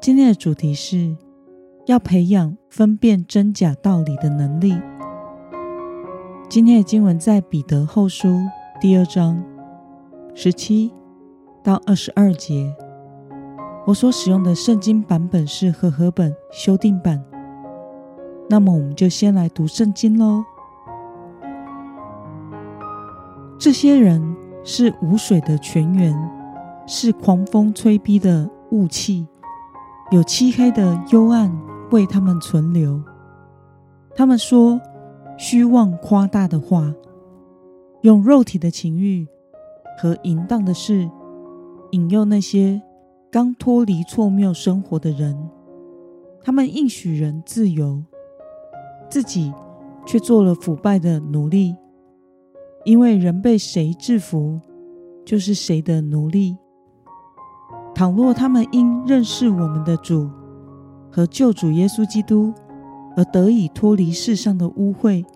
今天的主题是要培养分辨真假道理的能力。今天的经文在彼得后书第二章十七到二十二节。我所使用的圣经版本是和合本修订版。那么，我们就先来读圣经喽。这些人是无水的泉源，是狂风吹逼的雾气。有漆黑的幽暗为他们存留。他们说虚妄夸大的话，用肉体的情欲和淫荡的事引诱那些刚脱离错谬生活的人。他们应许人自由，自己却做了腐败的奴隶。因为人被谁制服，就是谁的奴隶。倘若他们因认识我们的主和救主耶稣基督而得以脱离世上的污秽，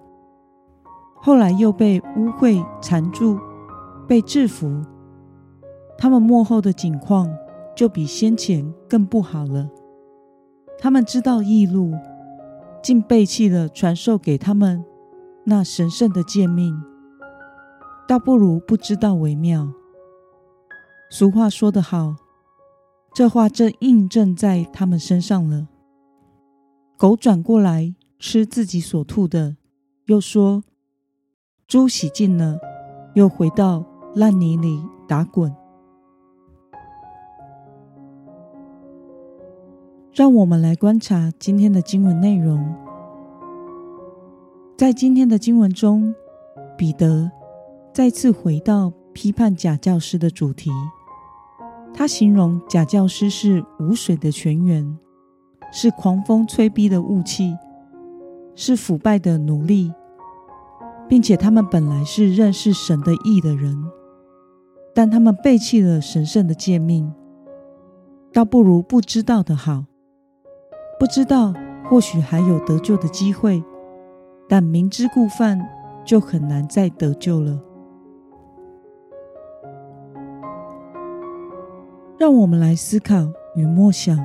后来又被污秽缠住，被制服，他们幕后的景况就比先前更不好了。他们知道异路，竟背弃了传授给他们那神圣的诫命，倒不如不知道为妙。俗话说得好。这话正印证在他们身上了。狗转过来吃自己所吐的，又说：“猪洗净了，又回到烂泥里打滚。”让我们来观察今天的经文内容。在今天的经文中，彼得再次回到批判假教师的主题。他形容假教师是无水的泉源，是狂风吹逼的雾气，是腐败的奴隶，并且他们本来是认识神的意的人，但他们背弃了神圣的诫命，倒不如不知道的好。不知道或许还有得救的机会，但明知故犯就很难再得救了。让我们来思考与默想，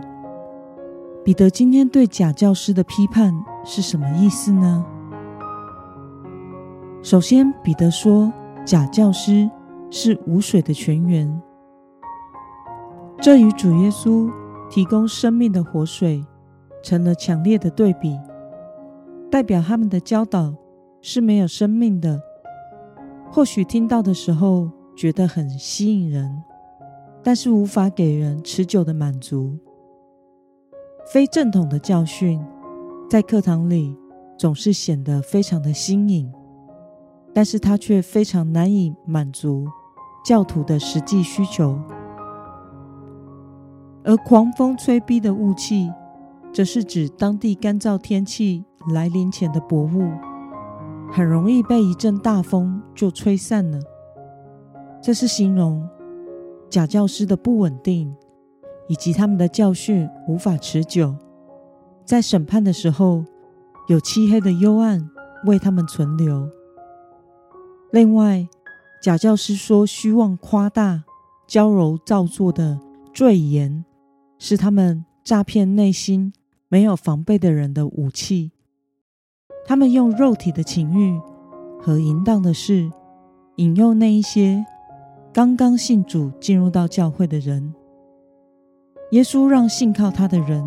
彼得今天对假教师的批判是什么意思呢？首先，彼得说假教师是无水的泉源，这与主耶稣提供生命的活水成了强烈的对比，代表他们的教导是没有生命的。或许听到的时候觉得很吸引人。但是无法给人持久的满足。非正统的教训在课堂里总是显得非常的新颖，但是它却非常难以满足教徒的实际需求。而狂风吹逼的雾气，则是指当地干燥天气来临前的薄雾，很容易被一阵大风就吹散了。这是形容。假教师的不稳定，以及他们的教训无法持久，在审判的时候有漆黑的幽暗为他们存留。另外，假教师说虚妄夸大、娇柔造作的罪言，是他们诈骗内心没有防备的人的武器。他们用肉体的情欲和淫荡的事引诱那一些。刚刚信主进入到教会的人，耶稣让信靠他的人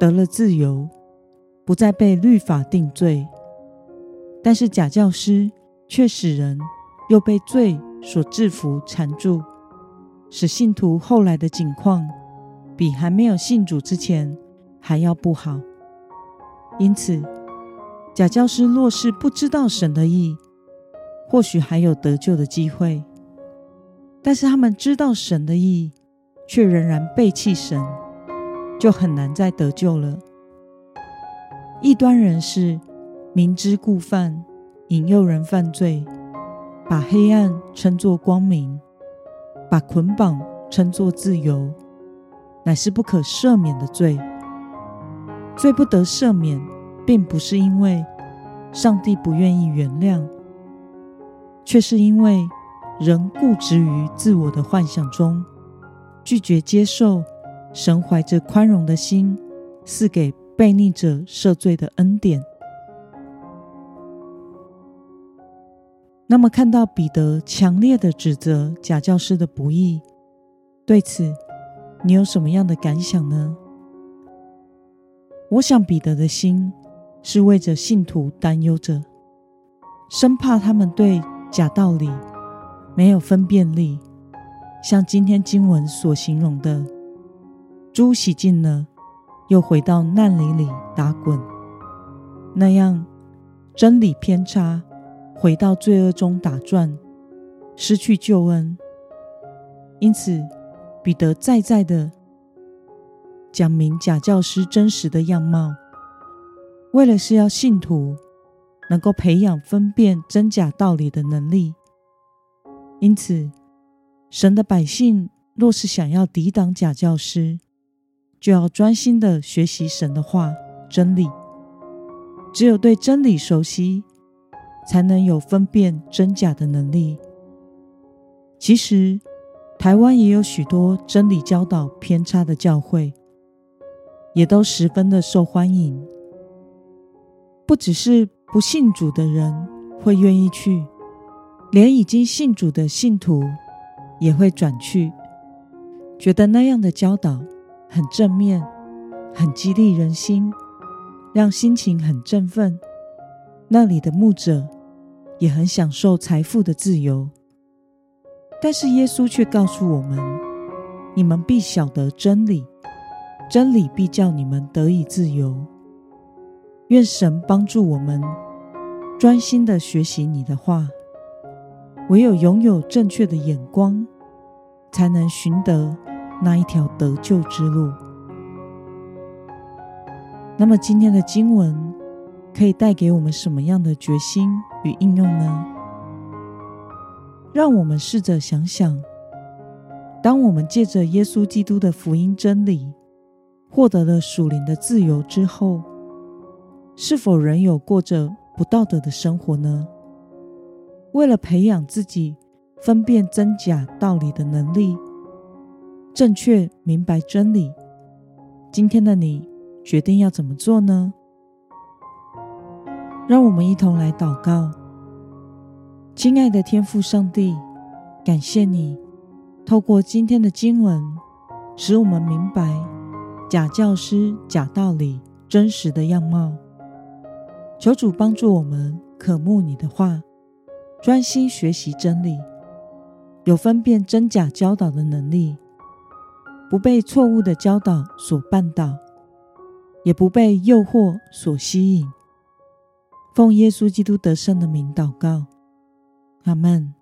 得了自由，不再被律法定罪。但是假教师却使人又被罪所制服缠住，使信徒后来的境况比还没有信主之前还要不好。因此，假教师若是不知道神的意，或许还有得救的机会。但是他们知道神的意，却仍然背弃神，就很难再得救了。异端人士明知故犯，引诱人犯罪，把黑暗称作光明，把捆绑称作自由，乃是不可赦免的罪。罪不得赦免，并不是因为上帝不愿意原谅，却是因为仍固执于自我的幻想中，拒绝接受神怀着宽容的心赐给。悖逆者赦罪的恩典。那么，看到彼得强烈的指责假教师的不义，对此你有什么样的感想呢？我想，彼得的心是为着信徒担忧着，生怕他们对假道理没有分辨力，像今天经文所形容的，猪洗净了。又回到难里里打滚，那样真理偏差，回到罪恶中打转，失去救恩。因此，彼得再再的讲明假教师真实的样貌，为了是要信徒能够培养分辨真假道理的能力。因此，神的百姓若是想要抵挡假教师，就要专心的学习神的话、真理。只有对真理熟悉，才能有分辨真假的能力。其实，台湾也有许多真理教导偏差的教会，也都十分的受欢迎。不只是不信主的人会愿意去，连已经信主的信徒也会转去，觉得那样的教导。很正面，很激励人心，让心情很振奋。那里的牧者也很享受财富的自由。但是耶稣却告诉我们：你们必晓得真理，真理必叫你们得以自由。愿神帮助我们专心的学习你的话。唯有拥有正确的眼光，才能寻得。那一条得救之路。那么，今天的经文可以带给我们什么样的决心与应用呢？让我们试着想想：当我们借着耶稣基督的福音真理，获得了属灵的自由之后，是否仍有过着不道德的生活呢？为了培养自己分辨真假道理的能力。正确明白真理，今天的你决定要怎么做呢？让我们一同来祷告。亲爱的天父上帝，感谢你透过今天的经文，使我们明白假教师、假道理真实的样貌。求主帮助我们渴慕你的话，专心学习真理，有分辨真假教导的能力。不被错误的教导所绊倒，也不被诱惑所吸引。奉耶稣基督得胜的名祷告，阿门。